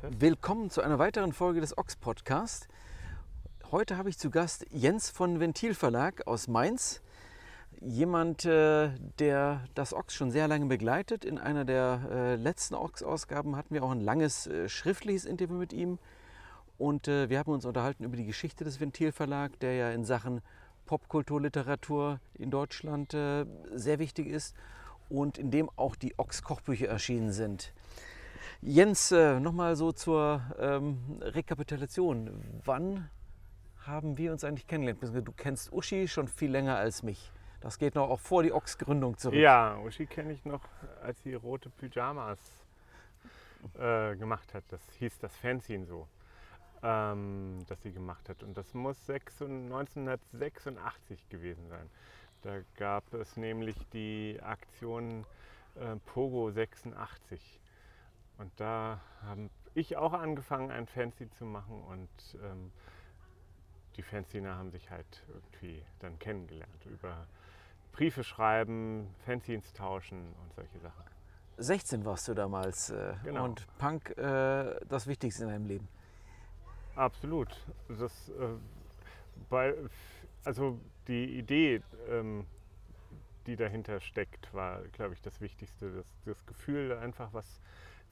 Willkommen zu einer weiteren Folge des Ox Podcast. Heute habe ich zu Gast Jens von Ventil Verlag aus Mainz. Jemand, äh, der das Ox schon sehr lange begleitet. In einer der äh, letzten Ox-Ausgaben hatten wir auch ein langes äh, schriftliches Interview mit ihm. Und wir haben uns unterhalten über die Geschichte des Ventil Verlag, der ja in Sachen Popkulturliteratur in Deutschland sehr wichtig ist und in dem auch die Ox-Kochbücher erschienen sind. Jens, nochmal so zur ähm, Rekapitulation. Wann haben wir uns eigentlich kennengelernt? Du kennst Uschi schon viel länger als mich. Das geht noch auch vor die Ochs-Gründung zurück. Ja, Uschi kenne ich noch, als sie rote Pyjamas äh, gemacht hat. Das hieß das Fanzine so, ähm, das sie gemacht hat. Und das muss 1986 gewesen sein. Da gab es nämlich die Aktion äh, Pogo 86. Und da habe ich auch angefangen, ein Fanzine zu machen und ähm, die Fanziner haben sich halt irgendwie dann kennengelernt über Briefe schreiben, Fanzines tauschen und solche Sachen. 16 warst du damals äh, genau. und Punk äh, das Wichtigste in deinem Leben. Absolut. Das, äh, bei, also die Idee, ähm, die dahinter steckt, war, glaube ich, das Wichtigste. Das, das Gefühl, einfach was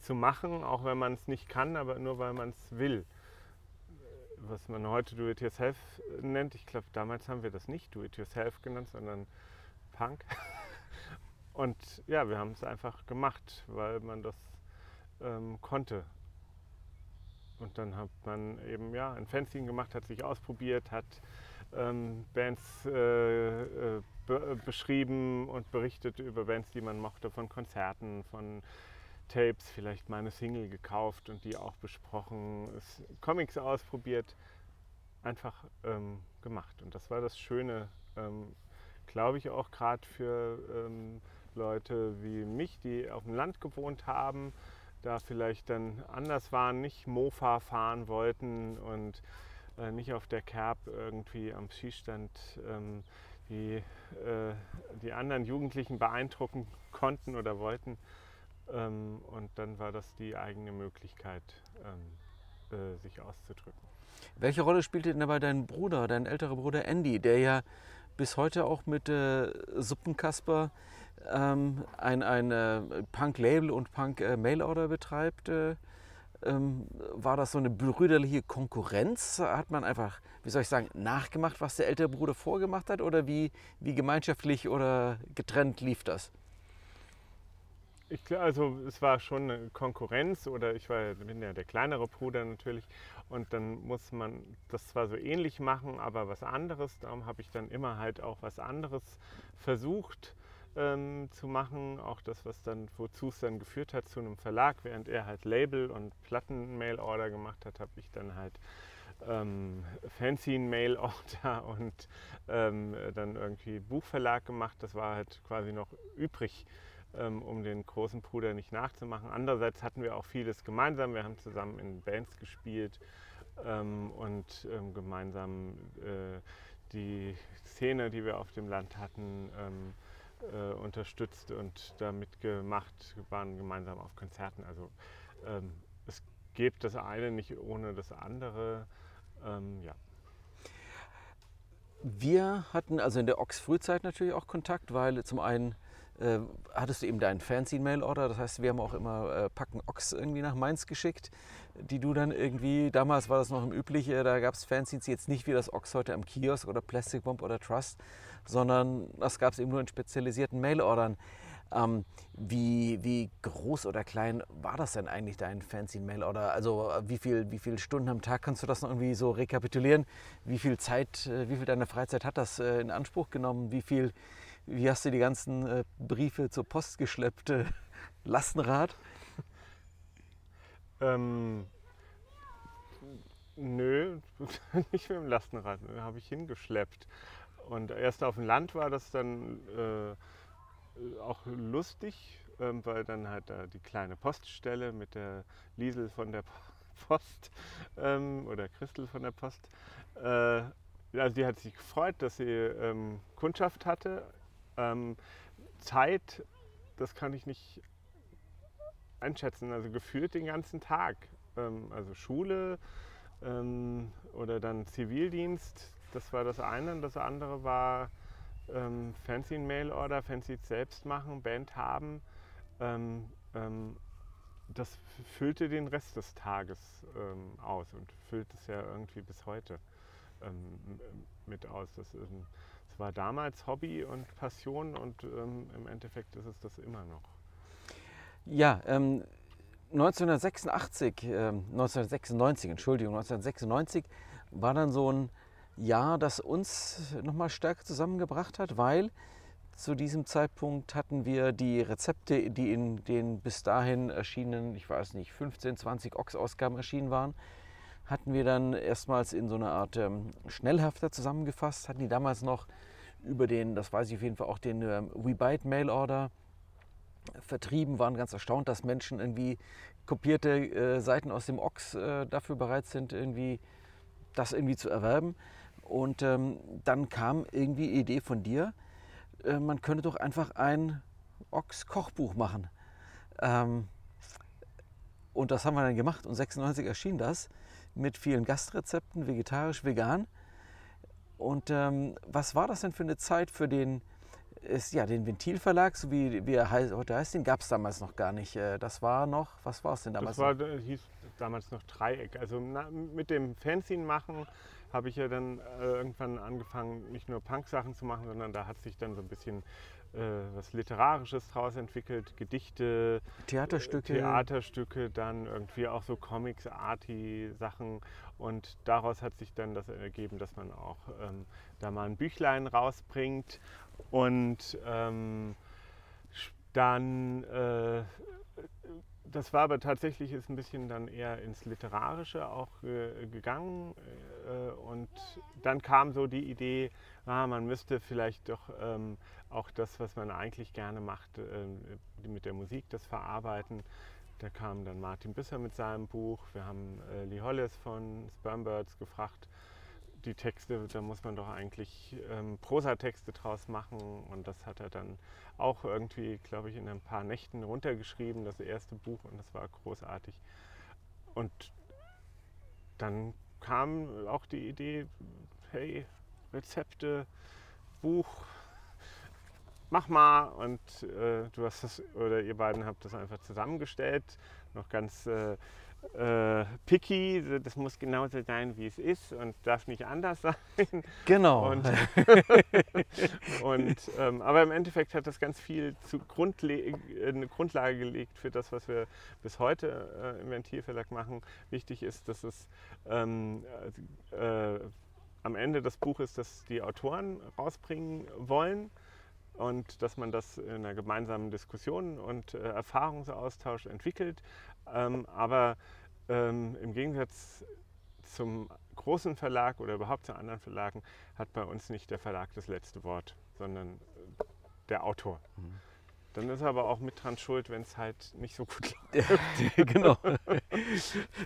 zu machen, auch wenn man es nicht kann, aber nur weil man es will was man heute Do-It-Yourself nennt. Ich glaube, damals haben wir das nicht Do-It-Yourself genannt, sondern Punk. Und ja, wir haben es einfach gemacht, weil man das ähm, konnte. Und dann hat man eben ja ein Fanzine gemacht, hat sich ausprobiert, hat ähm, Bands äh, äh, be beschrieben und berichtet über Bands, die man mochte, von Konzerten, von Tapes, vielleicht mal eine Single gekauft und die auch besprochen, Comics ausprobiert, einfach ähm, gemacht. Und das war das Schöne, ähm, glaube ich, auch gerade für ähm, Leute wie mich, die auf dem Land gewohnt haben, da vielleicht dann anders waren, nicht Mofa fahren wollten und äh, nicht auf der Kerb irgendwie am Skistand ähm, die, äh, die anderen Jugendlichen beeindrucken konnten oder wollten. Ähm, und dann war das die eigene Möglichkeit, ähm, äh, sich auszudrücken. Welche Rolle spielte denn dabei dein Bruder, dein älterer Bruder Andy, der ja bis heute auch mit äh, Suppenkasper ähm, ein, ein äh, Punk-Label und Punk-Mail-Order betreibt? Äh, ähm, war das so eine brüderliche Konkurrenz? Hat man einfach, wie soll ich sagen, nachgemacht, was der ältere Bruder vorgemacht hat? Oder wie, wie gemeinschaftlich oder getrennt lief das? Ich, also es war schon eine Konkurrenz oder ich war, bin ja der kleinere Bruder natürlich und dann muss man das zwar so ähnlich machen, aber was anderes. Darum habe ich dann immer halt auch was anderes versucht ähm, zu machen. Auch das, was dann, wozu es dann geführt hat zu einem Verlag, während er halt Label und Platten-Mail-Order gemacht hat, habe ich dann halt ähm, Fanzine-Mail-Order und ähm, dann irgendwie Buchverlag gemacht. Das war halt quasi noch übrig um den großen Bruder nicht nachzumachen. Andererseits hatten wir auch vieles gemeinsam. Wir haben zusammen in Bands gespielt ähm, und ähm, gemeinsam äh, die Szene, die wir auf dem Land hatten, ähm, äh, unterstützt und damit gemacht, waren gemeinsam auf Konzerten. Also ähm, es gibt das eine nicht ohne das andere. Ähm, ja. Wir hatten also in der Ox-Frühzeit natürlich auch Kontakt, weil zum einen äh, hattest du eben deinen Fancy-Mail-Order. Das heißt, wir haben auch immer äh, Packen Ochs irgendwie nach Mainz geschickt, die du dann irgendwie, damals war das noch im Üblichen, äh, da gab es Fanzines jetzt nicht wie das Ochs heute am Kiosk oder Plastic Bomb oder Trust, sondern das gab es eben nur in spezialisierten Mail-Ordern. Ähm, wie, wie groß oder klein war das denn eigentlich, dein Fancy-Mail-Order? Also äh, wie, viel, wie viele Stunden am Tag kannst du das noch irgendwie so rekapitulieren? Wie viel Zeit, äh, wie viel deiner Freizeit hat das in Anspruch genommen? Wie viel wie hast du die ganzen äh, Briefe zur Post geschleppt? Lastenrad? Ähm, nö, nicht mit dem Lastenrad, habe ich hingeschleppt. Und erst auf dem Land war das dann äh, auch lustig, ähm, weil dann halt da die kleine Poststelle mit der Liesel von der Post ähm, oder Christel von der Post. Äh, also die hat sich gefreut, dass sie ähm, Kundschaft hatte. Ähm, Zeit, das kann ich nicht einschätzen, also gefühlt den ganzen Tag. Ähm, also Schule ähm, oder dann Zivildienst, das war das eine. Und das andere war ähm, Fancy Mail-Order, Fancy selbst machen, Band haben. Ähm, ähm, das füllte den Rest des Tages ähm, aus und füllt es ja irgendwie bis heute mit aus. Das, ähm, das, war damals Hobby und Passion und im Endeffekt ist es das immer noch. Ja, 1986, 1996, Entschuldigung, 1996 war dann so ein Jahr, das uns nochmal stärker zusammengebracht hat, weil zu diesem Zeitpunkt hatten wir die Rezepte, die in den bis dahin erschienenen, ich weiß nicht, 15, 20 Ox-Ausgaben erschienen waren, hatten wir dann erstmals in so einer Art ähm, Schnellhefter zusammengefasst, hatten die damals noch über den, das weiß ich auf jeden Fall auch, den ähm, WeBite Mail Order vertrieben, waren ganz erstaunt, dass Menschen irgendwie kopierte äh, Seiten aus dem Ox äh, dafür bereit sind, irgendwie das irgendwie zu erwerben. Und ähm, dann kam irgendwie die Idee von dir, äh, man könnte doch einfach ein Ochs-Kochbuch machen. Ähm, und das haben wir dann gemacht und 96 erschien das mit vielen Gastrezepten, vegetarisch, vegan. Und ähm, was war das denn für eine Zeit für den, ist, ja, den Ventilverlag, so wie, wie er heute heißt, den gab es damals noch gar nicht. Äh, das war noch, was war es denn damals? Das war, noch? hieß damals noch Dreieck. Also na, mit dem Fanzine machen habe ich ja dann äh, irgendwann angefangen, nicht nur Punk-Sachen zu machen, sondern da hat sich dann so ein bisschen äh, was Literarisches draus entwickelt, Gedichte, Theaterstücke. Theaterstücke, dann irgendwie auch so Comics, Arty-Sachen. Und daraus hat sich dann das ergeben, dass man auch ähm, da mal ein Büchlein rausbringt. Und ähm, dann äh, das war aber tatsächlich ist ein bisschen dann eher ins Literarische auch äh, gegangen. Äh, und dann kam so die Idee, ah, man müsste vielleicht doch ähm, auch das, was man eigentlich gerne macht, äh, mit der Musik, das verarbeiten. Da kam dann Martin Bisser mit seinem Buch. Wir haben äh, Lee Hollis von Spermbirds gefragt, die Texte, da muss man doch eigentlich ähm, Prosatexte draus machen. Und das hat er dann auch irgendwie, glaube ich, in ein paar Nächten runtergeschrieben, das erste Buch. Und das war großartig. Und dann kam auch die Idee, hey, Rezepte, Buch, mach mal. Und äh, du hast das, oder ihr beiden habt das einfach zusammengestellt, noch ganz äh, äh, picky, das muss genauso sein, wie es ist und darf nicht anders sein. Genau. Und, und ähm, aber im Endeffekt hat das ganz viel zu Grundle eine Grundlage gelegt für das, was wir bis heute äh, im Ventilverlag machen. Wichtig ist, dass es ähm, äh, am Ende des Buches, dass die Autoren rausbringen wollen und dass man das in einer gemeinsamen Diskussion und äh, Erfahrungsaustausch entwickelt. Ähm, aber ähm, im Gegensatz zum großen Verlag oder überhaupt zu anderen Verlagen hat bei uns nicht der Verlag das letzte Wort, sondern äh, der Autor. Mhm. Dann ist er aber auch mit dran schuld, wenn es halt nicht so gut läuft. genau.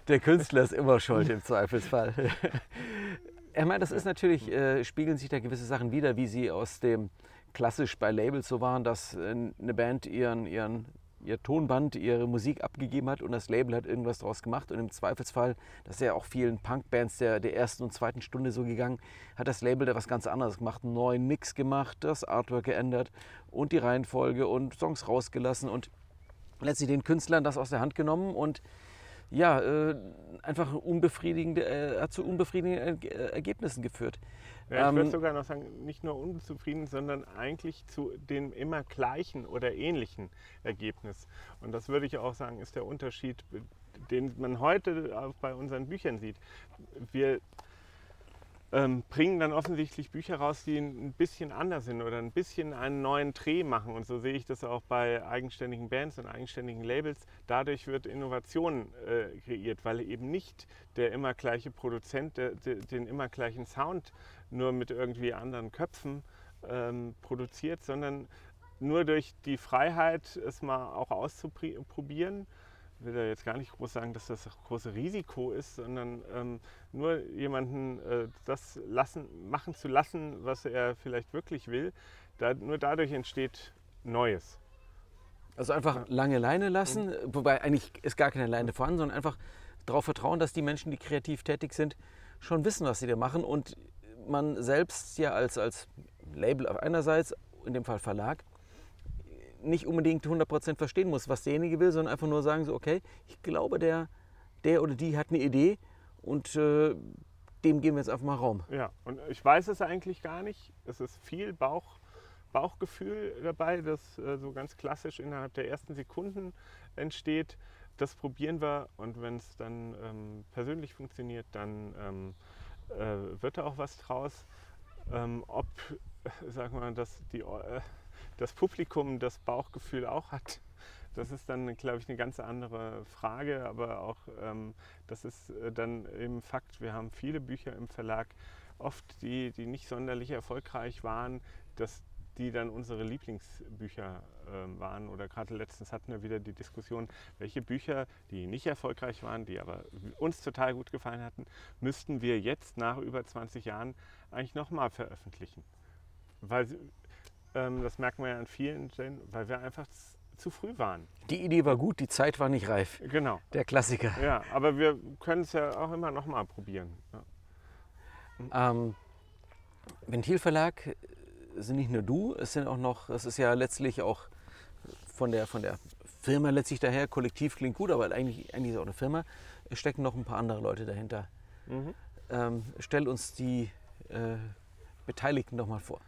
Der Künstler ist immer schuld im Zweifelsfall. Ich meine, das ist natürlich, äh, spiegeln sich da gewisse Sachen wieder, wie sie aus dem klassisch bei Labels so waren, dass äh, eine Band ihren, ihren ihr Tonband, ihre Musik abgegeben hat und das Label hat irgendwas daraus gemacht. Und im Zweifelsfall, das ist ja auch vielen Punkbands der, der ersten und zweiten Stunde so gegangen, hat das Label da was ganz anderes gemacht, einen neuen Mix gemacht, das Artwork geändert und die Reihenfolge und Songs rausgelassen und letztlich den Künstlern das aus der Hand genommen und ja, äh, einfach unbefriedigende, äh, hat zu unbefriedigenden Ergebnissen geführt. Ja, ich ähm, würde sogar noch sagen, nicht nur unzufrieden, sondern eigentlich zu dem immer gleichen oder ähnlichen Ergebnis. Und das würde ich auch sagen, ist der Unterschied, den man heute bei unseren Büchern sieht. Wir ähm, bringen dann offensichtlich Bücher raus, die ein bisschen anders sind oder ein bisschen einen neuen Dreh machen. Und so sehe ich das auch bei eigenständigen Bands und eigenständigen Labels. Dadurch wird Innovation äh, kreiert, weil eben nicht der immer gleiche Produzent der, der, den immer gleichen Sound nur mit irgendwie anderen Köpfen ähm, produziert, sondern nur durch die Freiheit, es mal auch auszuprobieren will da jetzt gar nicht groß sagen, dass das große Risiko ist, sondern ähm, nur jemanden äh, das lassen, machen zu lassen, was er vielleicht wirklich will. Da, nur dadurch entsteht Neues. Also einfach ja. lange Leine lassen, mhm. wobei eigentlich ist gar keine Leine vorhanden, sondern einfach darauf vertrauen, dass die Menschen, die kreativ tätig sind, schon wissen, was sie da machen und man selbst ja als, als Label auf einerseits, in dem Fall Verlag, nicht unbedingt 100% verstehen muss, was derjenige will, sondern einfach nur sagen so, okay, ich glaube, der, der oder die hat eine Idee und äh, dem geben wir jetzt einfach mal Raum. Ja, und ich weiß es eigentlich gar nicht. Es ist viel Bauch, Bauchgefühl dabei, das äh, so ganz klassisch innerhalb der ersten Sekunden entsteht. Das probieren wir und wenn es dann ähm, persönlich funktioniert, dann ähm, äh, wird da auch was draus. Ähm, ob, wir mal, dass die äh, das Publikum das Bauchgefühl auch hat. Das ist dann, glaube ich, eine ganz andere Frage, aber auch ähm, das ist äh, dann eben Fakt. Wir haben viele Bücher im Verlag, oft die, die nicht sonderlich erfolgreich waren, dass die dann unsere Lieblingsbücher äh, waren. Oder gerade letztens hatten wir wieder die Diskussion, welche Bücher, die nicht erfolgreich waren, die aber uns total gut gefallen hatten, müssten wir jetzt nach über 20 Jahren eigentlich nochmal veröffentlichen. Weil ähm, das merken wir ja an vielen Stellen, weil wir einfach zu früh waren. Die Idee war gut, die Zeit war nicht reif. Genau. Der Klassiker. Ja, aber wir können es ja auch immer noch mal probieren. Ja. Ähm, Ventilverlag sind nicht nur du, es sind auch noch, es ist ja letztlich auch von der, von der Firma letztlich daher, Kollektiv klingt gut, aber eigentlich, eigentlich ist es auch eine Firma, es stecken noch ein paar andere Leute dahinter. Mhm. Ähm, stell uns die äh, Beteiligten doch mal vor.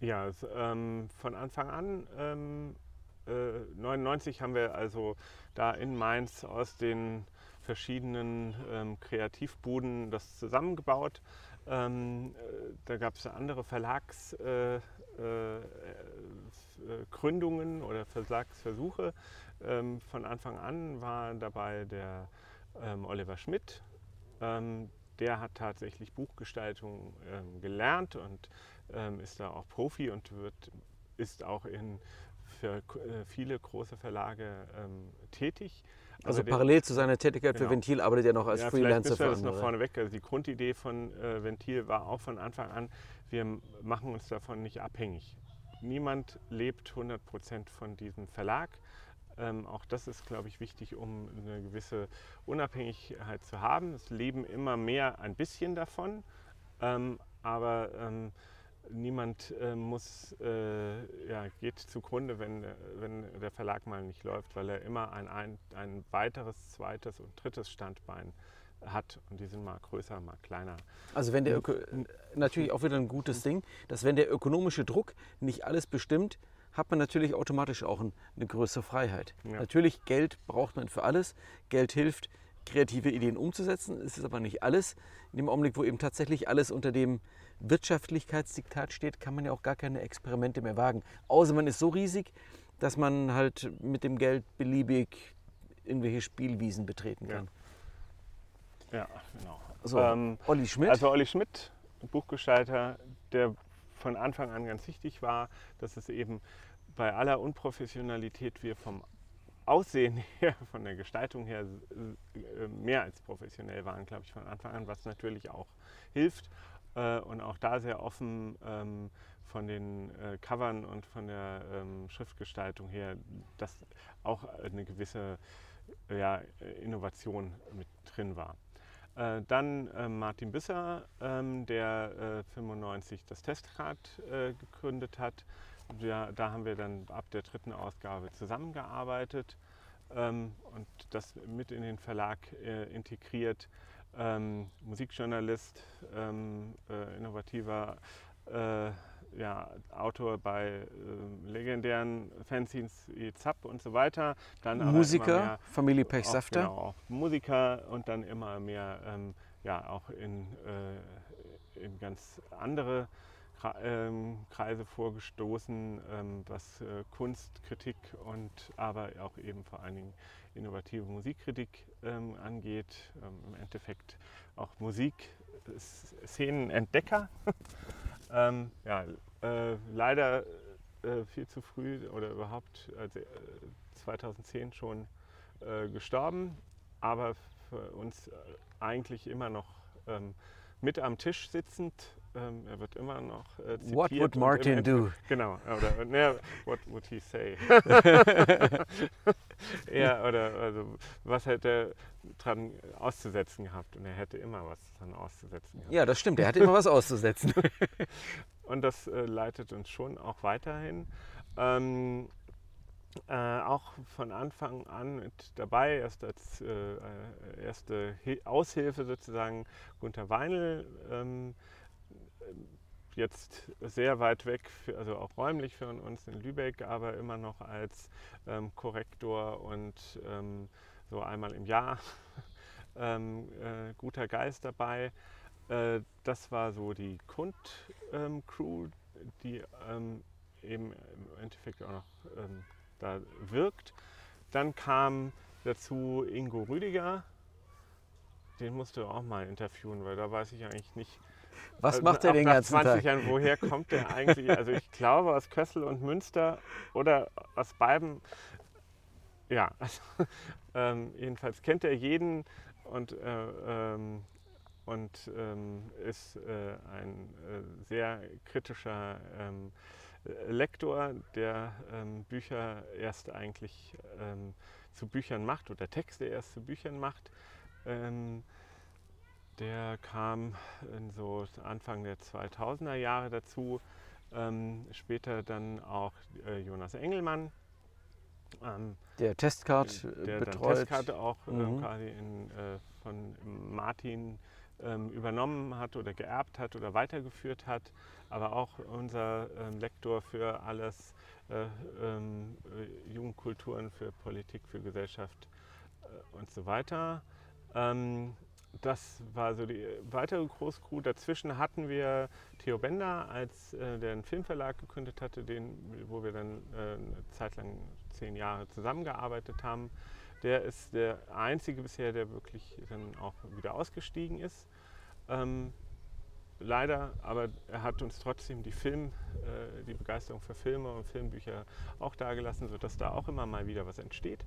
Ja, es, ähm, von Anfang an, ähm, äh, 99 haben wir also da in Mainz aus den verschiedenen ähm, Kreativbuden das zusammengebaut. Ähm, äh, da gab es andere Verlagsgründungen äh, äh, oder Verlagsversuche. Ähm, von Anfang an war dabei der ähm, Oliver Schmidt. Der hat tatsächlich Buchgestaltung gelernt und ähm, ist da auch Profi und wird, ist auch in, für äh, viele große Verlage ähm, tätig. Also parallel zu seiner Tätigkeit genau. für Ventil arbeitet er noch als ja, Freelancer für das noch vorneweg. Also die Grundidee von äh, Ventil war auch von Anfang an, wir machen uns davon nicht abhängig. Niemand lebt 100 Prozent von diesem Verlag. Ähm, auch das ist, glaube ich, wichtig, um eine gewisse Unabhängigkeit zu haben. Es leben immer mehr ein bisschen davon, ähm, aber ähm, niemand äh, muss, äh, ja, geht zugrunde, wenn, wenn der Verlag mal nicht läuft, weil er immer ein, ein, ein weiteres, zweites und drittes Standbein hat und die sind mal größer, mal kleiner. Also wenn der Öko natürlich auch wieder ein gutes Ding, dass wenn der ökonomische Druck nicht alles bestimmt, hat man natürlich automatisch auch ein, eine größere Freiheit. Ja. Natürlich Geld braucht man für alles. Geld hilft, kreative Ideen umzusetzen. Es ist aber nicht alles. In dem Augenblick, wo eben tatsächlich alles unter dem Wirtschaftlichkeitsdiktat steht, kann man ja auch gar keine Experimente mehr wagen. Außer man ist so riesig, dass man halt mit dem Geld beliebig irgendwelche Spielwiesen betreten kann. Ja, ja genau. So, ähm, Olli Schmidt. Also Olli Schmidt, Buchgestalter, der von Anfang an ganz wichtig war, dass es eben bei aller Unprofessionalität wir vom Aussehen her, von der Gestaltung her äh, mehr als professionell waren, glaube ich, von Anfang an, was natürlich auch hilft äh, und auch da sehr offen ähm, von den äh, Covern und von der ähm, Schriftgestaltung her, dass auch eine gewisse Innovation mit drin war. Äh, dann äh, Martin Bisser, ähm, der 95 das Testrad gegründet hat. Ja, da haben wir dann ab der dritten Ausgabe zusammengearbeitet ähm, und das mit in den Verlag äh, integriert ähm, Musikjournalist, äh, innovativer äh, ja, Autor bei äh, legendären Fanzines wie Zapp und so weiter. Dann Musiker, Familie Pechsafter. Genau, auch Musiker und dann immer mehr ähm, ja, auch in, äh, in ganz andere ähm, Kreise vorgestoßen, ähm, was äh, Kunstkritik und aber auch eben vor allen Dingen innovative Musikkritik ähm, angeht. Ähm, Im Endeffekt auch Musikszenenentdecker. ähm, ja, äh, leider äh, viel zu früh oder überhaupt also, 2010 schon äh, gestorben, aber für uns äh, eigentlich immer noch ähm, mit am Tisch sitzend. Ähm, er wird immer noch äh, zitiert. What would Martin do? Genau, oder ne, what would he say? ja, oder also, was hätte er dran auszusetzen gehabt? Und er hätte immer was dran auszusetzen gehabt. Ja, das stimmt, er hatte immer was auszusetzen. Und das äh, leitet uns schon auch weiterhin. Ähm, äh, auch von Anfang an mit dabei, erst als äh, äh erste Aushilfe sozusagen Gunther Weinl, ähm, jetzt sehr weit weg, für, also auch räumlich für uns in Lübeck, aber immer noch als ähm, Korrektor und ähm, so einmal im Jahr ähm, äh, guter Geist dabei. Äh, das war so die Kund-Crew, ähm, die ähm, eben im Endeffekt auch noch ähm, da wirkt. Dann kam dazu Ingo Rüdiger. Den musst du auch mal interviewen, weil da weiß ich eigentlich nicht. Was macht er den ganzen 20 Tag? Jahren, woher kommt der eigentlich? Also ich glaube aus Kössel und Münster oder aus beiden. Ja, also, ähm, jedenfalls kennt er jeden und, äh, ähm, und ähm, ist äh, ein äh, sehr kritischer ähm, Lektor, der ähm, Bücher erst eigentlich ähm, zu Büchern macht oder Texte erst zu Büchern macht. Ähm, der kam so Anfang der 2000er Jahre dazu. Ähm, später dann auch äh, Jonas Engelmann. Ähm, der Testcard der betreut. Der Testkarte auch äh, mhm. quasi in, äh, von Martin ähm, übernommen hat oder geerbt hat oder weitergeführt hat, aber auch unser ähm, Lektor für alles äh, ähm, äh, Jugendkulturen, für Politik, für Gesellschaft äh, und so weiter. Ähm, das war so die weitere Großcrew. Dazwischen hatten wir Theo Bender, als äh, der einen Filmverlag gegründet hatte, den, wo wir dann äh, eine Zeit lang zehn Jahre zusammengearbeitet haben. Der ist der einzige bisher, der wirklich dann auch wieder ausgestiegen ist. Ähm, leider, aber er hat uns trotzdem die Film, äh, die Begeisterung für Filme und Filmbücher auch dagelassen, sodass da auch immer mal wieder was entsteht.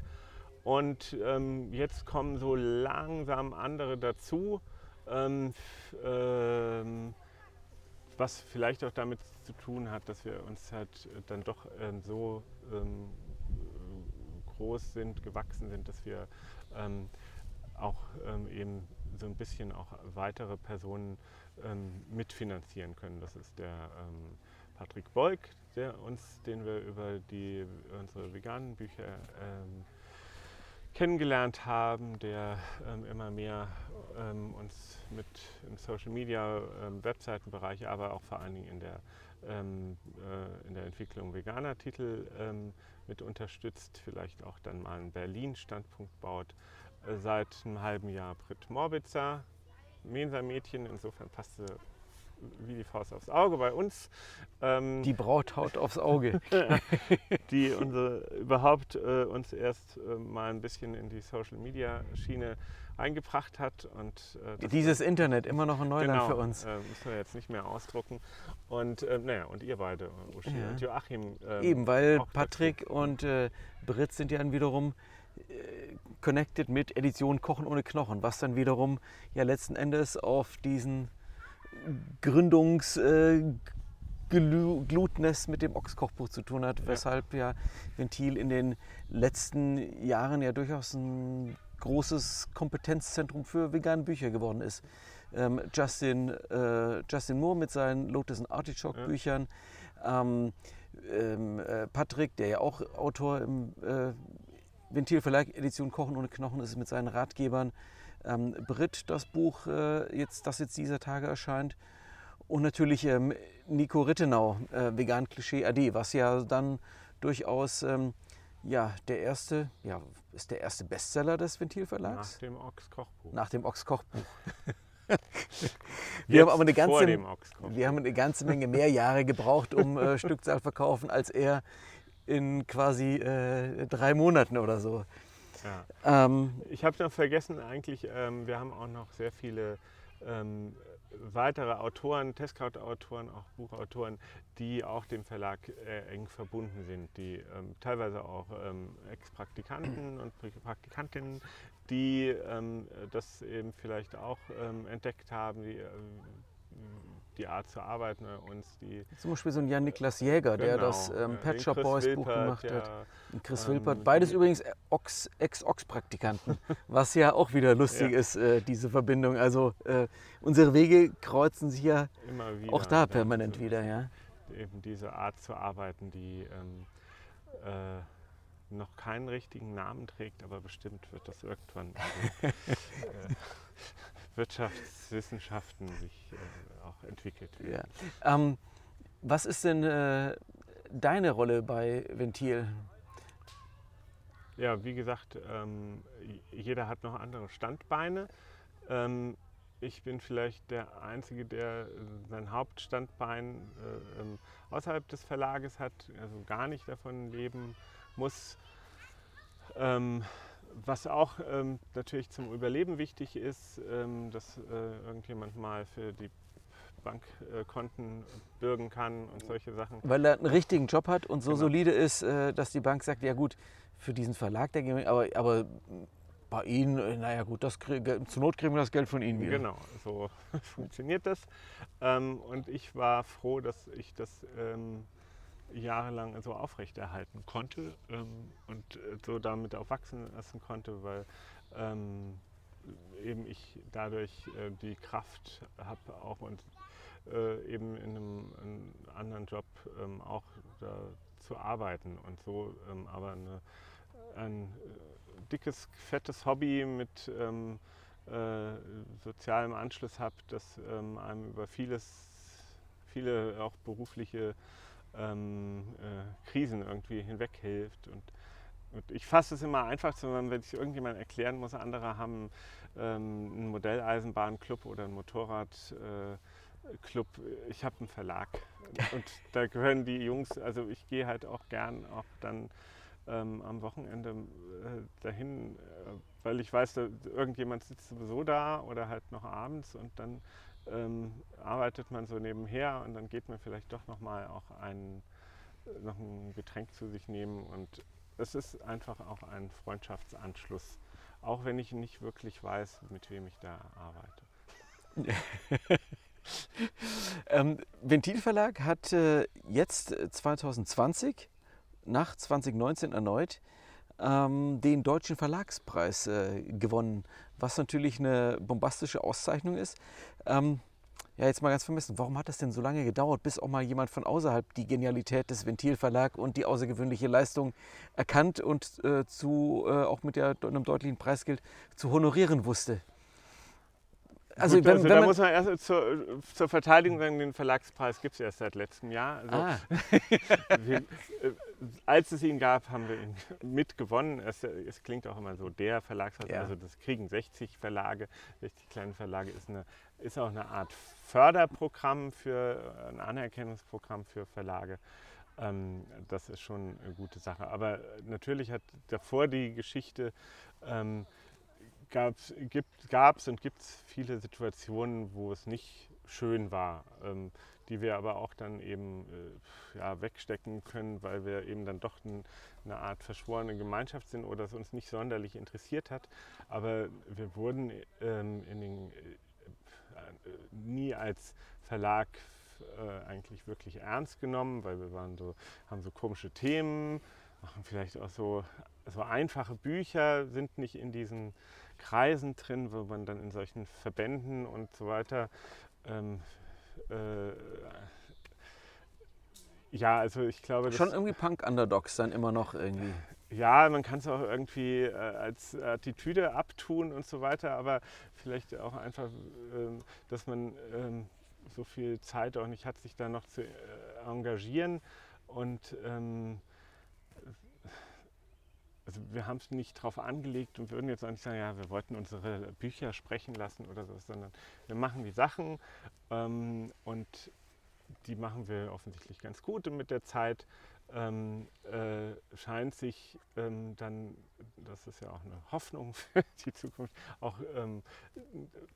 Und ähm, jetzt kommen so langsam andere dazu, ähm, ähm, was vielleicht auch damit zu tun hat, dass wir uns halt dann doch ähm, so ähm, groß sind, gewachsen sind, dass wir ähm, auch eben so ein bisschen auch weitere Personen mitfinanzieren können. Das ist der Patrick Beug, der uns, den wir über die, unsere veganen Bücher ähm, kennengelernt haben, der ähm, immer mehr ähm, uns mit im Social Media, ähm, Webseitenbereich, aber auch vor allen Dingen in der, ähm, äh, in der Entwicklung veganer Titel ähm, mit unterstützt, vielleicht auch dann mal einen Berlin-Standpunkt baut. Äh, seit einem halben Jahr Britt Morbitzer, Mensa-Mädchen, insofern passte wie die Faust aufs Auge bei uns. Ähm, die Brauthaut aufs Auge. die unsere, überhaupt äh, uns erst äh, mal ein bisschen in die Social Media Schiene eingebracht hat. Und, äh, Dieses Internet, immer noch ein Neuland genau, für uns. Äh, müssen wir jetzt nicht mehr ausdrucken. Und äh, naja, und ihr beide, Uschi ja. und Joachim. Ähm, Eben, weil Patrick dazu. und äh, Britt sind ja dann wiederum connected mit Edition Kochen ohne Knochen, was dann wiederum ja letzten Endes auf diesen Gründungsglutness äh, mit dem Ochskochbuch zu tun hat, weshalb ja Ventil in den letzten Jahren ja durchaus ein großes Kompetenzzentrum für vegane Bücher geworden ist. Ähm, Justin, äh, Justin Moore mit seinen Lotus and Artichoke Büchern, ähm, ähm, äh, Patrick, der ja auch Autor im äh, Ventil Verlag Edition Kochen ohne Knochen ist, mit seinen Ratgebern ähm, Brit, das Buch, äh, jetzt, das jetzt dieser Tage erscheint. Und natürlich ähm, Nico Rittenau, äh, Vegan Klischee AD, was ja dann durchaus ähm, ja, der erste, ja, ist der erste Bestseller des Ventilverlags. Nach dem Ochs Kochbuch. Nach dem Ochs Kochbuch. wir haben aber eine ganze, wir haben eine ganze Menge mehr Jahre gebraucht, um äh, Stückzahl verkaufen, als er in quasi äh, drei Monaten oder so. Ja. Ähm, ich habe noch vergessen, eigentlich, ähm, wir haben auch noch sehr viele ähm, weitere Autoren, Testcard-Autoren, auch Buchautoren, die auch dem Verlag äh, eng verbunden sind, die ähm, teilweise auch ähm, Ex-Praktikanten und Praktikantinnen, die ähm, das eben vielleicht auch entdeckt haben, die, äh, die Art zu arbeiten bei uns. Die, Zum Beispiel so ein Jan-Niklas Jäger, genau, der das ähm, Pet Shop Boys Wilpert, Buch gemacht ja, hat. Und Chris ähm, Wilpert. Beides übrigens Ex-Ox-Praktikanten, was ja auch wieder lustig ja. ist, äh, diese Verbindung. Also äh, unsere Wege kreuzen sich ja wieder, auch da permanent ja, wieder. Ja. Eben diese Art zu arbeiten, die ähm, äh, noch keinen richtigen Namen trägt, aber bestimmt wird das irgendwann also, Wirtschaftswissenschaften sich äh, auch entwickelt werden. Ja. Ähm, was ist denn äh, deine Rolle bei Ventil? Ja, wie gesagt, ähm, jeder hat noch andere Standbeine. Ähm, ich bin vielleicht der Einzige, der sein Hauptstandbein äh, ähm, außerhalb des Verlages hat, also gar nicht davon leben muss. Ähm, was auch ähm, natürlich zum Überleben wichtig ist, ähm, dass äh, irgendjemand mal für die Bankkonten bürgen kann und solche Sachen. Weil er einen richtigen Job hat und so genau. solide ist, äh, dass die Bank sagt, ja gut, für diesen Verlag, der aber, aber bei Ihnen, äh, naja gut, das zur Not kriegen wir das Geld von Ihnen wieder. Genau, so funktioniert das. Ähm, und ich war froh, dass ich das ähm, jahrelang so aufrechterhalten konnte ähm, und äh, so damit auch wachsen lassen konnte, weil eben ich dadurch die Kraft habe auch und äh, eben in einem, einem, anderen Job ähm, auch da zu arbeiten und so ähm, aber eine, ein äh, dickes, fettes Hobby mit ähm, äh, sozialem Anschluss habe, das ähm, einem über vieles, viele auch berufliche ähm, äh, Krisen irgendwie hinweghilft. Und, und ich fasse es immer einfach, wenn ich irgendjemand erklären muss, andere haben ähm, einen Modelleisenbahnclub oder einen Motorradclub. Äh, ich habe einen Verlag und da gehören die Jungs, also ich gehe halt auch gern auch dann ähm, am Wochenende äh, dahin, äh, weil ich weiß, da, irgendjemand sitzt sowieso da oder halt noch abends und dann ähm, arbeitet man so nebenher und dann geht man vielleicht doch nochmal auch ein, noch ein Getränk zu sich nehmen und es ist einfach auch ein Freundschaftsanschluss, auch wenn ich nicht wirklich weiß, mit wem ich da arbeite. ähm, Ventilverlag hat äh, jetzt 2020, äh, nach 2019 erneut, ähm, den Deutschen Verlagspreis äh, gewonnen, was natürlich eine bombastische Auszeichnung ist. Ähm, ja, jetzt mal ganz vermessen, warum hat das denn so lange gedauert, bis auch mal jemand von außerhalb die Genialität des Ventilverlag und die außergewöhnliche Leistung erkannt und äh, zu, äh, auch mit der, einem deutlichen Preisgeld zu honorieren wusste? Also, Gut, wenn, also wenn da muss man erst zur, zur Verteidigung sagen, den Verlagspreis gibt es erst seit letztem Jahr. Also, ah. wir, äh, als es ihn gab, haben wir ihn mitgewonnen. Es, es klingt auch immer so, der Verlagspreis, ja. also das kriegen 60 Verlage, 60 kleine Verlage, ist, eine, ist auch eine Art Förderprogramm für, ein Anerkennungsprogramm für Verlage. Ähm, das ist schon eine gute Sache. Aber natürlich hat davor die Geschichte ähm, gab es und gibt es viele Situationen, wo es nicht schön war, ähm, die wir aber auch dann eben äh, ja, wegstecken können, weil wir eben dann doch ein, eine Art verschworene Gemeinschaft sind oder es uns nicht sonderlich interessiert hat. Aber wir wurden ähm, den, äh, nie als Verlag äh, eigentlich wirklich ernst genommen, weil wir waren so, haben so komische Themen, machen vielleicht auch so, so einfache Bücher, sind nicht in diesen Kreisen drin, wo man dann in solchen Verbänden und so weiter ähm, äh, ja, also ich glaube. Schon irgendwie Punk-Underdogs dann immer noch irgendwie. Ja, man kann es auch irgendwie äh, als Attitüde abtun und so weiter, aber vielleicht auch einfach, ähm, dass man ähm, so viel Zeit auch nicht hat, sich da noch zu äh, engagieren und ähm, also wir haben es nicht darauf angelegt und würden jetzt auch nicht sagen, ja, wir wollten unsere Bücher sprechen lassen oder so, sondern wir machen die Sachen ähm, und die machen wir offensichtlich ganz gut und mit der Zeit ähm, äh, scheint sich ähm, dann, das ist ja auch eine Hoffnung für die Zukunft, auch ähm,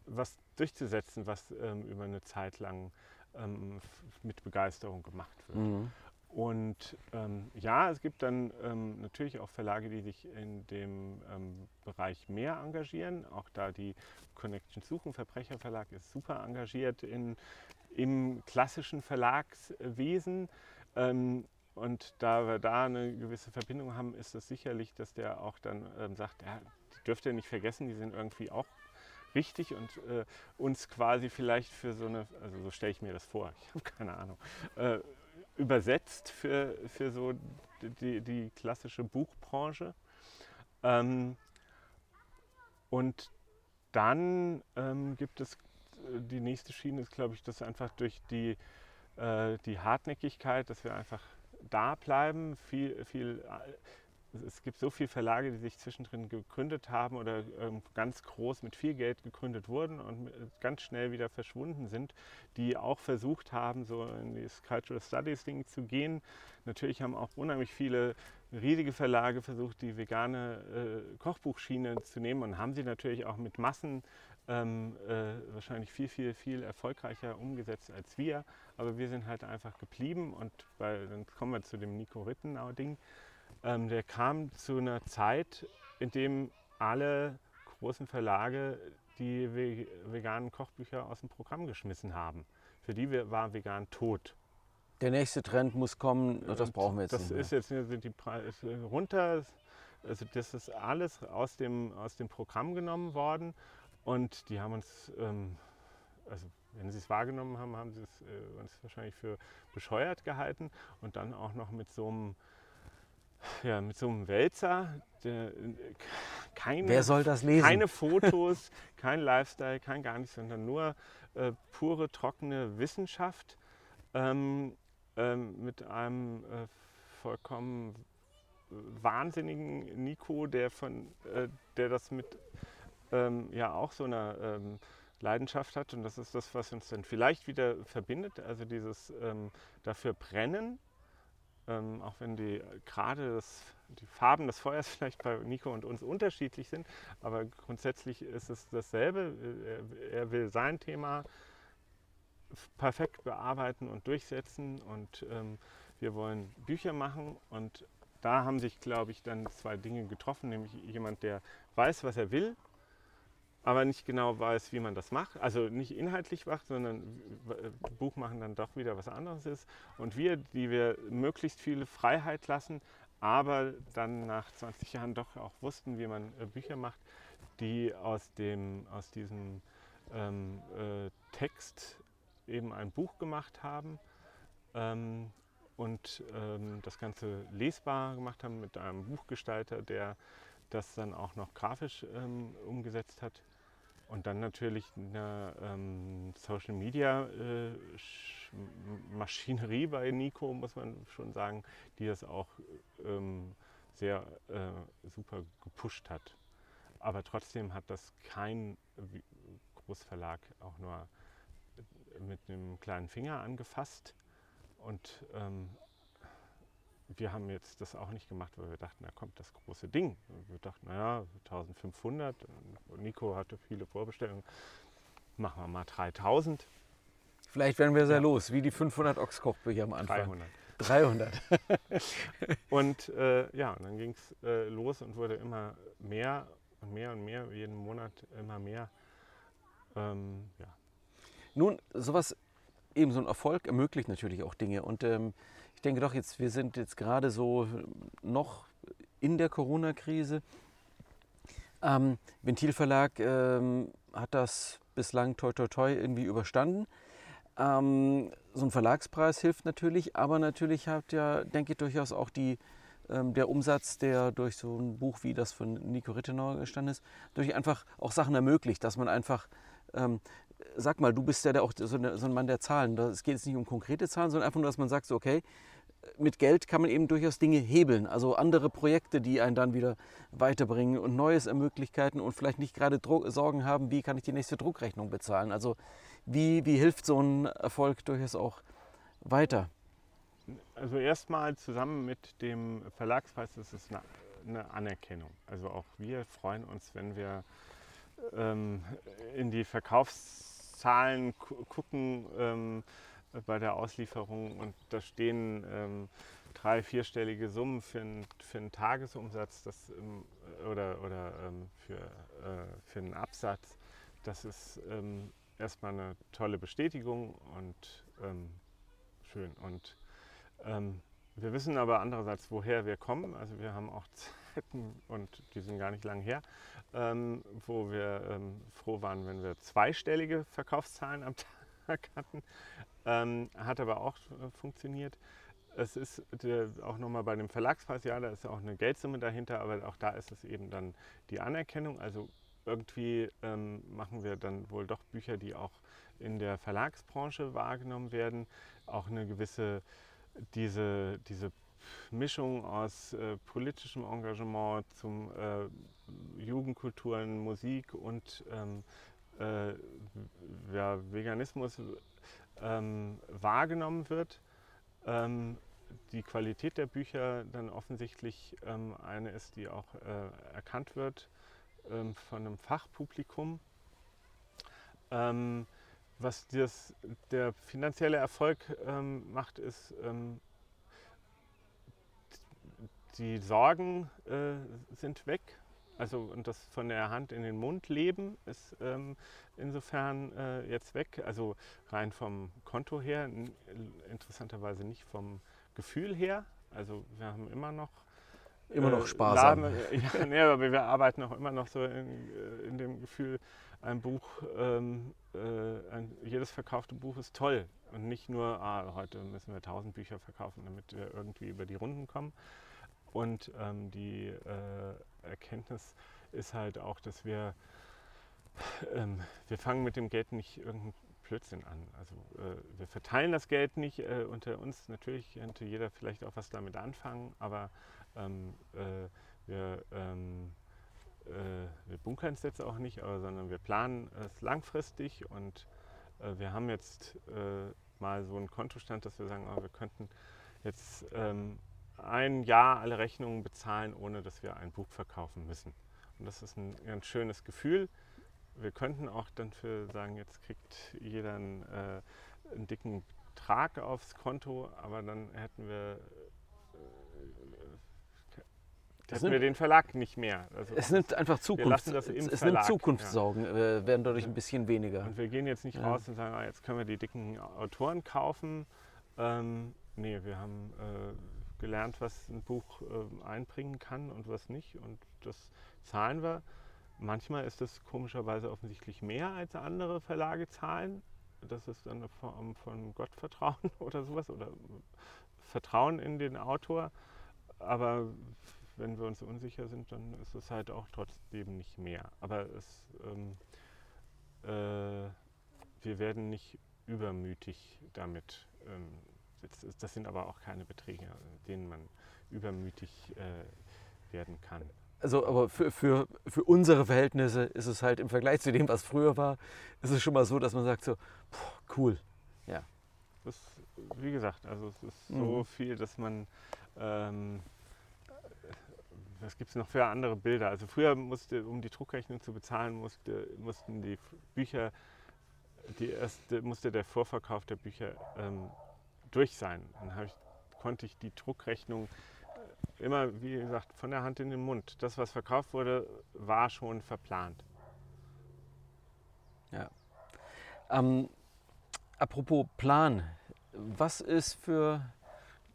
was durchzusetzen, was ähm, über eine Zeit lang ähm, mit Begeisterung gemacht wird. Mhm. Und ähm, ja, es gibt dann ähm, natürlich auch Verlage, die sich in dem ähm, Bereich mehr engagieren. Auch da die Connection Suchen Verbrecherverlag ist super engagiert in, im klassischen Verlagswesen. Ähm, und da wir da eine gewisse Verbindung haben, ist es sicherlich, dass der auch dann ähm, sagt, ja, die dürft ihr nicht vergessen, die sind irgendwie auch wichtig und äh, uns quasi vielleicht für so eine, also so stelle ich mir das vor, ich habe keine Ahnung, äh, übersetzt für, für so die, die klassische Buchbranche. Ähm, und dann ähm, gibt es äh, die nächste Schiene, ist glaube ich, dass einfach durch die, äh, die Hartnäckigkeit, dass wir einfach da bleiben. Viel, viel, es gibt so viele Verlage, die sich zwischendrin gegründet haben oder ähm, ganz groß mit viel Geld gegründet wurden und ganz schnell wieder verschwunden sind, die auch versucht haben, so in das Cultural Studies Ding zu gehen. Natürlich haben auch unheimlich viele riesige Verlage versucht, die vegane äh, Kochbuchschiene zu nehmen und haben sie natürlich auch mit Massen ähm, äh, wahrscheinlich viel, viel, viel erfolgreicher umgesetzt als wir. Aber wir sind halt einfach geblieben und bei, dann kommen wir zu dem Nico Rittenau-Ding. Ähm, der kam zu einer Zeit, in dem alle großen Verlage die veganen Kochbücher aus dem Programm geschmissen haben. Für die war vegan tot. Der nächste Trend muss kommen, das brauchen wir jetzt das nicht. Das ist jetzt sind die Preise runter. Also das ist alles aus dem, aus dem Programm genommen worden und die haben uns, ähm, also wenn sie es wahrgenommen haben, haben sie es äh, uns wahrscheinlich für bescheuert gehalten und dann auch noch mit so einem ja, mit so einem Wälzer, der, keine, Wer soll das lesen? keine Fotos, kein Lifestyle, kein gar nichts, sondern nur äh, pure, trockene Wissenschaft ähm, ähm, mit einem äh, vollkommen wahnsinnigen Nico, der, von, äh, der das mit ähm, ja auch so eine ähm, Leidenschaft hat. Und das ist das, was uns dann vielleicht wieder verbindet. Also dieses ähm, dafür brennen, ähm, auch wenn die gerade die Farben des Feuers vielleicht bei Nico und uns unterschiedlich sind, aber grundsätzlich ist es dasselbe. Er, er will sein Thema perfekt bearbeiten und durchsetzen und ähm, wir wollen Bücher machen und da haben sich, glaube ich, dann zwei Dinge getroffen, nämlich jemand, der weiß, was er will aber nicht genau weiß, wie man das macht. Also nicht inhaltlich macht, sondern Buch machen dann doch wieder was anderes ist. Und wir, die wir möglichst viel Freiheit lassen, aber dann nach 20 Jahren doch auch wussten, wie man äh, Bücher macht, die aus, dem, aus diesem ähm, äh, Text eben ein Buch gemacht haben ähm, und ähm, das Ganze lesbar gemacht haben mit einem Buchgestalter, der das dann auch noch grafisch ähm, umgesetzt hat. Und dann natürlich eine ähm, Social Media äh, Maschinerie bei Nico, muss man schon sagen, die das auch ähm, sehr äh, super gepusht hat. Aber trotzdem hat das kein Großverlag auch nur mit einem kleinen Finger angefasst. Und ähm, wir haben jetzt das auch nicht gemacht, weil wir dachten, da kommt das große Ding. Wir dachten, naja, 1500. Nico hatte viele Vorbestellungen. Machen wir mal 3000. Vielleicht werden wir sehr ja. los, wie die 500 Ochskochbücher am Anfang. 300. 300. und äh, ja, und dann ging es äh, los und wurde immer mehr und mehr und mehr, jeden Monat immer mehr. Ähm, ja. Nun, sowas, eben so ein Erfolg ermöglicht natürlich auch Dinge. Und ähm, denke doch, jetzt, wir sind jetzt gerade so noch in der Corona-Krise. Ähm, Ventilverlag ähm, hat das bislang toi toi toi irgendwie überstanden. Ähm, so ein Verlagspreis hilft natürlich, aber natürlich hat ja, denke ich, durchaus auch die, ähm, der Umsatz, der durch so ein Buch wie das von Nico Rittenauer gestanden ist, durch einfach auch Sachen ermöglicht, dass man einfach ähm, sag mal, du bist ja der auch so, eine, so, ein Mann der Zahlen. Es geht jetzt nicht um konkrete Zahlen, sondern einfach nur, dass man sagt, so, okay, mit Geld kann man eben durchaus Dinge hebeln. Also andere Projekte, die einen dann wieder weiterbringen und Neues Möglichkeiten und vielleicht nicht gerade Dro Sorgen haben, wie kann ich die nächste Druckrechnung bezahlen. Also wie, wie hilft so ein Erfolg durchaus auch weiter? Also erstmal zusammen mit dem Verlagspreis ist es eine, eine Anerkennung. Also auch wir freuen uns, wenn wir ähm, in die Verkaufszahlen gucken ähm, bei der Auslieferung und da stehen ähm, drei, vierstellige Summen für, ein, für einen Tagesumsatz das, ähm, oder, oder ähm, für, äh, für einen Absatz. Das ist ähm, erstmal eine tolle Bestätigung und schön. Und ähm, wir wissen aber andererseits, woher wir kommen. Also wir haben auch Zeiten, und die sind gar nicht lang her, ähm, wo wir ähm, froh waren, wenn wir zweistellige Verkaufszahlen am Tag hatten. Ähm, hat aber auch äh, funktioniert. Es ist der, auch nochmal bei dem Verlagspreis, ja, da ist auch eine Geldsumme dahinter, aber auch da ist es eben dann die Anerkennung. Also irgendwie ähm, machen wir dann wohl doch Bücher, die auch in der Verlagsbranche wahrgenommen werden, auch eine gewisse diese, diese Mischung aus äh, politischem Engagement zum äh, Jugendkulturen, Musik und ähm, äh, ja, Veganismus ähm, wahrgenommen wird. Ähm, die Qualität der Bücher dann offensichtlich ähm, eine ist, die auch äh, erkannt wird ähm, von einem Fachpublikum. Ähm, was das, der finanzielle Erfolg ähm, macht, ist, die Sorgen äh, sind weg. Also und das von der Hand in den Mund leben ist ähm, insofern äh, jetzt weg. Also rein vom Konto her, interessanterweise nicht vom Gefühl her. Also wir haben immer noch immer noch äh, sparsam. Laden, ja, nee, aber wir arbeiten auch immer noch so in, äh, in dem Gefühl, ein Buch, ähm, äh, ein, jedes verkaufte Buch ist toll. Und nicht nur, ah, heute müssen wir tausend Bücher verkaufen, damit wir irgendwie über die Runden kommen. Und ähm, die äh, Erkenntnis ist halt auch, dass wir, ähm, wir fangen mit dem Geld nicht irgendeinen Blödsinn an. Also äh, wir verteilen das Geld nicht äh, unter uns. Natürlich könnte jeder vielleicht auch was damit anfangen, aber ähm, äh, wir ähm, äh, wir bunkern es jetzt auch nicht, aber, sondern wir planen es langfristig und äh, wir haben jetzt äh, mal so einen Kontostand, dass wir sagen, oh, wir könnten jetzt ähm, ein Jahr alle Rechnungen bezahlen, ohne dass wir ein Buch verkaufen müssen. Und das ist ein ganz schönes Gefühl. Wir könnten auch dann für sagen, jetzt kriegt jeder einen, äh, einen dicken Betrag aufs Konto, aber dann hätten wir das hätten wir den Verlag nicht mehr. Also es nimmt einfach Zukunft. es, es nimmt Zukunftssaugen, ja. äh, werden dadurch ein bisschen weniger. Und wir gehen jetzt nicht ja. raus und sagen, ah, jetzt können wir die dicken Autoren kaufen. Ähm, nee, wir haben äh, gelernt, was ein Buch äh, einbringen kann und was nicht. Und das zahlen wir. Manchmal ist das komischerweise offensichtlich mehr als andere Verlage zahlen. Das ist dann eine Form von Gottvertrauen oder sowas oder Vertrauen in den Autor. Aber wenn wir uns unsicher sind, dann ist es halt auch trotzdem nicht mehr. Aber es, ähm, äh, wir werden nicht übermütig damit. Ähm, das sind aber auch keine Beträge, denen man übermütig äh, werden kann. Also, aber für, für, für unsere Verhältnisse ist es halt im Vergleich zu dem, was früher war, ist es schon mal so, dass man sagt so, boah, cool, ja. Das, wie gesagt, also es ist mhm. so viel, dass man ähm, was gibt es noch für andere Bilder? Also früher musste, um die Druckrechnung zu bezahlen, musste, mussten die Bücher, die erste, musste der Vorverkauf der Bücher ähm, durch sein. Dann ich, konnte ich die Druckrechnung äh, immer, wie gesagt, von der Hand in den Mund. Das, was verkauft wurde, war schon verplant. Ja. Ähm, apropos Plan, was ist für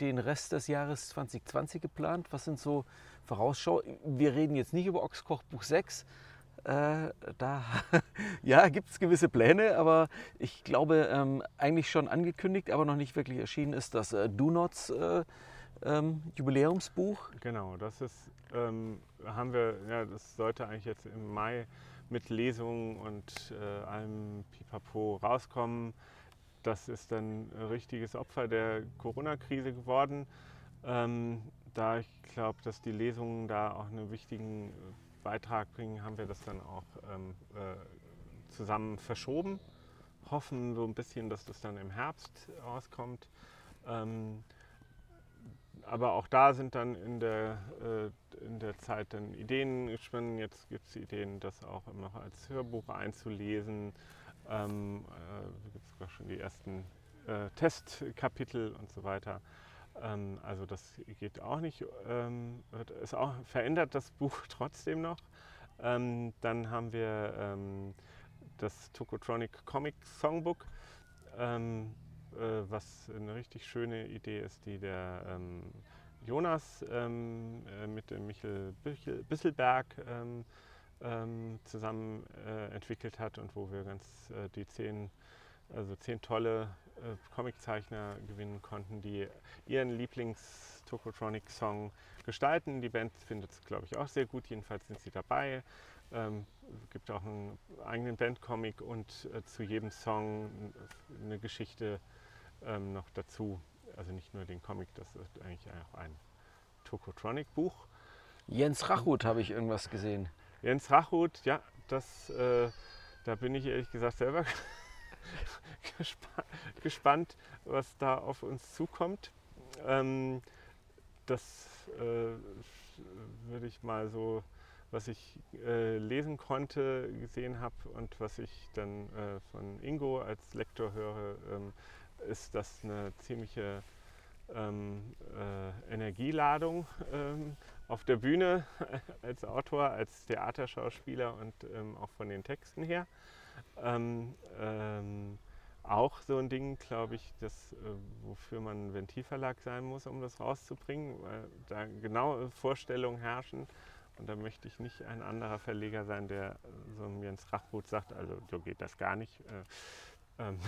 den Rest des Jahres 2020 geplant? Was sind so Vorausschau. Wir reden jetzt nicht über Ochskochbuch 6. Äh, da ja, gibt es gewisse Pläne, aber ich glaube, ähm, eigentlich schon angekündigt, aber noch nicht wirklich erschienen ist das äh, Do Nots äh, ähm, Jubiläumsbuch. Genau, das ist, ähm, haben wir, ja, das sollte eigentlich jetzt im Mai mit Lesungen und äh, allem Pipapo rauskommen. das ist dann ein richtiges Opfer der Corona-Krise geworden. Ähm, da ich glaube, dass die Lesungen da auch einen wichtigen Beitrag bringen, haben wir das dann auch ähm, äh, zusammen verschoben. Hoffen so ein bisschen, dass das dann im Herbst rauskommt. Ähm, aber auch da sind dann in der, äh, in der Zeit dann Ideen gesponnen. Jetzt gibt es Ideen, das auch noch als Hörbuch einzulesen. Ähm, äh, gibt es schon die ersten äh, Testkapitel und so weiter. Ähm, also das geht auch nicht. Ähm, ist auch, verändert das Buch trotzdem noch. Ähm, dann haben wir ähm, das Tokotronic Comic Songbook, ähm, äh, was eine richtig schöne Idee ist, die der ähm, Jonas äh, mit dem Michel Bisselberg zusammen äh, entwickelt hat und wo wir ganz äh, die zehn also zehn tolle Comiczeichner gewinnen konnten, die ihren Lieblings-Tokotronic-Song gestalten. Die Band findet es, glaube ich, auch sehr gut. Jedenfalls sind sie dabei. Ähm, es gibt auch einen eigenen Bandcomic und äh, zu jedem Song eine Geschichte ähm, noch dazu. Also nicht nur den Comic, das ist eigentlich auch ein Tokotronic-Buch. Jens Rachut habe ich irgendwas gesehen. Jens Rachut, ja, das, äh, da bin ich ehrlich gesagt selber gespannt, was da auf uns zukommt. Ähm, das äh, würde ich mal so, was ich äh, lesen konnte, gesehen habe und was ich dann äh, von Ingo als Lektor höre, ähm, ist das eine ziemliche ähm, äh, Energieladung ähm, auf der Bühne als Autor, als Theaterschauspieler und ähm, auch von den Texten her. Ähm, ähm, auch so ein Ding, glaube ich, das, äh, wofür man ein Ventilverlag sein muss, um das rauszubringen, weil da genaue Vorstellungen herrschen. Und da möchte ich nicht ein anderer Verleger sein, der so einem Jens Rachbrut sagt, also so geht das gar nicht. Äh, ähm,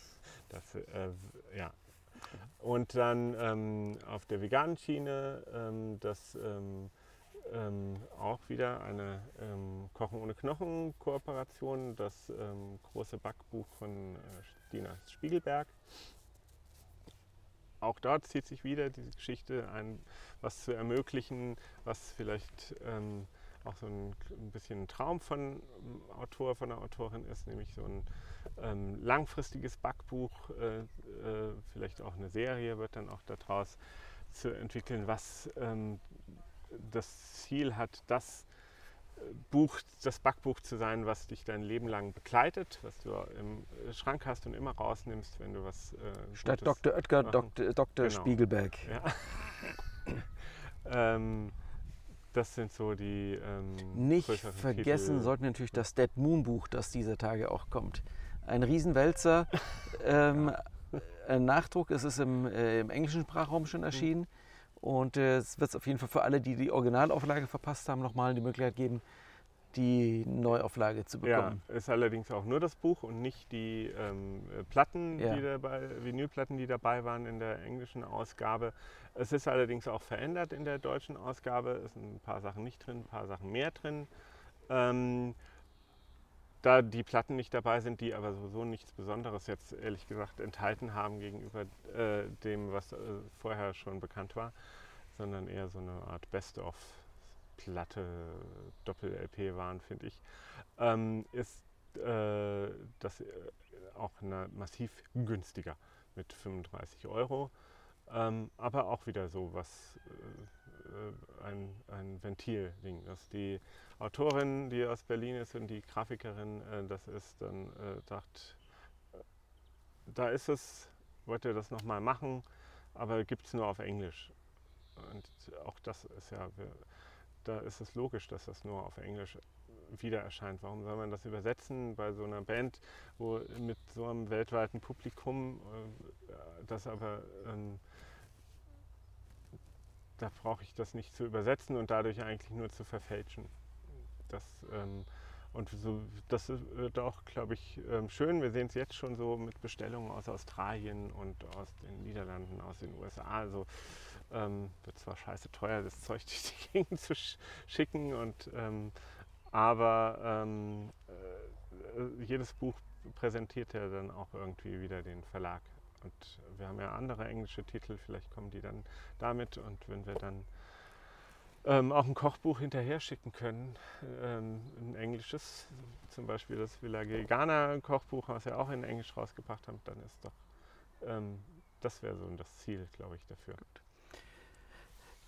das, äh, ja. Und dann ähm, auf der veganen Schiene ähm, das ähm, auch wieder eine ähm, Kochen ohne Knochen Kooperation, das ähm, große Backbuch von äh, Dina Spiegelberg. Auch dort zieht sich wieder diese Geschichte ein, was zu ermöglichen, was vielleicht ähm, auch so ein, ein, bisschen ein Traum von Autor, von der Autorin ist, nämlich so ein ähm, langfristiges Backbuch, äh, äh, vielleicht auch eine Serie wird dann auch daraus zu entwickeln, was ähm, das Ziel hat, das äh, Buch, das Backbuch zu sein, was dich dein Leben lang begleitet, was du im Schrank hast und immer rausnimmst, wenn du was. Äh, Statt Gutes Dr. Oetker, Dr. Dr. Genau. Spiegelberg. Ja. ähm, das sind so die. Ähm, Nicht vergessen Titel. sollten wir natürlich das Dead Moon Buch, das dieser Tage auch kommt. Ein Riesenwälzer. ähm, ein Nachdruck, es ist im, äh, im englischen Sprachraum schon erschienen. Mhm. Und äh, es wird auf jeden Fall für alle, die die Originalauflage verpasst haben, nochmal die Möglichkeit geben, die Neuauflage zu bekommen. Ja, ist allerdings auch nur das Buch und nicht die ähm, Platten, ja. die dabei, Vinylplatten, die dabei waren in der englischen Ausgabe. Es ist allerdings auch verändert in der deutschen Ausgabe. Es sind ein paar Sachen nicht drin, ein paar Sachen mehr drin. Ähm, da die Platten nicht dabei sind, die aber sowieso nichts Besonderes jetzt ehrlich gesagt enthalten haben gegenüber äh, dem, was äh, vorher schon bekannt war, sondern eher so eine Art Best-of-Platte, Doppel-LP waren, finde ich, ähm, ist äh, das äh, auch eine, massiv günstiger mit 35 Euro. Ähm, aber auch wieder so was, äh, ein, ein Ventil-Ding, dass die Autorin, die aus Berlin ist und die Grafikerin, äh, das ist, dann äh, äh, da ist es, wollte das nochmal machen, aber gibt es nur auf Englisch. Und auch das ist ja, da ist es logisch, dass das nur auf Englisch wieder erscheint. Warum soll man das übersetzen bei so einer Band, wo mit so einem weltweiten Publikum, äh, das aber ähm, da brauche ich das nicht zu übersetzen und dadurch eigentlich nur zu verfälschen. Das, ähm, und so, das wird auch, glaube ich, ähm, schön. Wir sehen es jetzt schon so mit Bestellungen aus Australien und aus den Niederlanden, aus den USA. Also ähm, wird zwar scheiße teuer, das Zeug durch die Gegend zu sch schicken, und, ähm, aber ähm, äh, jedes Buch präsentiert er dann auch irgendwie wieder den Verlag. Und wir haben ja andere englische Titel, vielleicht kommen die dann damit. Und wenn wir dann ähm, auch ein Kochbuch hinterher schicken können, ähm, ein englisches, zum Beispiel das Villa Gegana Kochbuch, was wir auch in Englisch rausgebracht haben, dann ist doch, ähm, das wäre so das Ziel, glaube ich, dafür. Gut.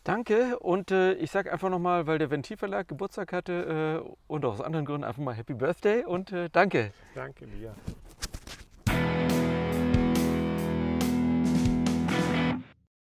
Danke und äh, ich sage einfach nochmal, weil der Ventilverlag Geburtstag hatte äh, und auch aus anderen Gründen einfach mal Happy Birthday und äh, danke. Danke dir.